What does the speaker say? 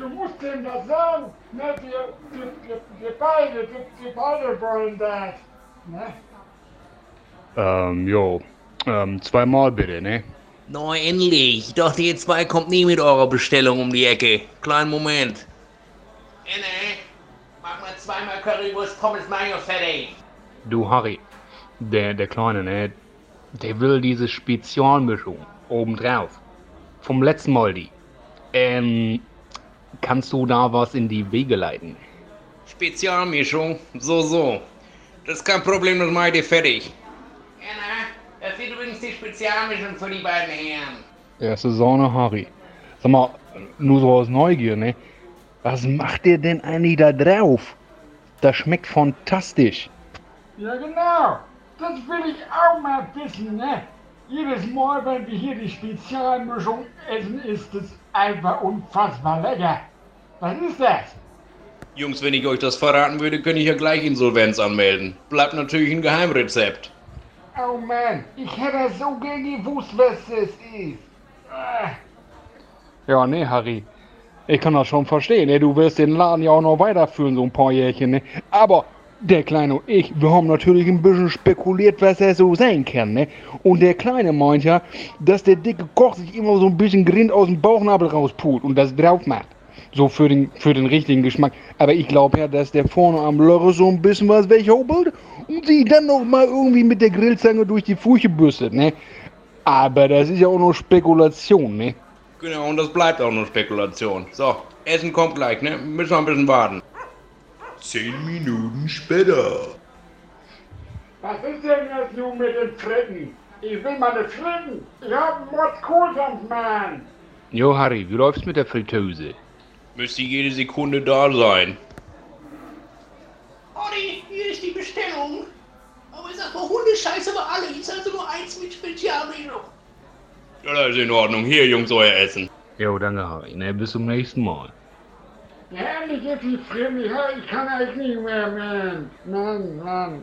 du musst dem das sagen. Ne, wir, wir, wir, wir beide, wir, wir beide wollen das. Ne? Ähm, jo. Ähm, zweimal bitte, ne? Na endlich. Ich dachte, ihr zwei kommt nie mit eurer Bestellung um die Ecke. Kleinen Moment. Inne, mach mal zweimal Currywurst Pommes Mayo fertig. Du, Harry. Der, der Kleine, ne? Der will diese Spezialmischung obendrauf. Vom letzten Mal die. Ähm, kannst du da was in die Wege leiten? Spezialmischung? So, so. Das ist kein Problem, das mache ich dir fertig. Inne, das wird übrigens die Spezialmischung für die beiden Herren. Erste Sahne, Harry. Sag mal, nur so aus Neugier, ne? Was macht ihr denn eigentlich da drauf? Das schmeckt fantastisch. Ja, genau. Das will ich auch mal wissen, ne? Jedes Mal, wenn wir hier die Spezialmischung essen, ist es einfach unfassbar lecker. Was ist das? Jungs, wenn ich euch das verraten würde, könnte ich ja gleich Insolvenz anmelden. Bleibt natürlich ein Geheimrezept. Oh Mann, ich hätte so gern gewusst, was das ist. Ah. Ja, ne, Harry. Ich kann das schon verstehen, ne? Du wirst den Laden ja auch noch weiterführen, so ein paar Jährchen, ne? Aber der Kleine und ich, wir haben natürlich ein bisschen spekuliert, was er so sein kann, ne? Und der Kleine meint ja, dass der dicke Koch sich immer so ein bisschen Grind aus dem Bauchnabel rauspult und das drauf macht. So für den, für den richtigen Geschmack. Aber ich glaube ja, dass der vorne am Lörre so ein bisschen was weghobelt und sie dann noch mal irgendwie mit der Grillzange durch die Furche bürstet, ne? Aber das ist ja auch nur Spekulation, ne? Genau, und das bleibt auch nur Spekulation. So, Essen kommt gleich, ne? Müssen wir ein bisschen warten. Zehn Minuten später. Was ist denn jetzt nun mit den Fritten? Ich will meine Fritten. Ich hab einen Mordkohldampf, Mann. Jo, Harry, wie läuft's mit der Fritteuse? Müsste jede Sekunde da sein. Olli, hier ist die Bestellung. Aber sag mal, Hundescheiße war alle. Ist also nur eins mit Spezialmenü. Ja, das ist in Ordnung. Hier, Jungs, euer Essen. Jo, danke, Harry, ne? Bis zum nächsten Mal. Ja, endlich jetzt die Fritten. Ich, ich kann eigentlich nicht mehr, Mann. Mann, Mann.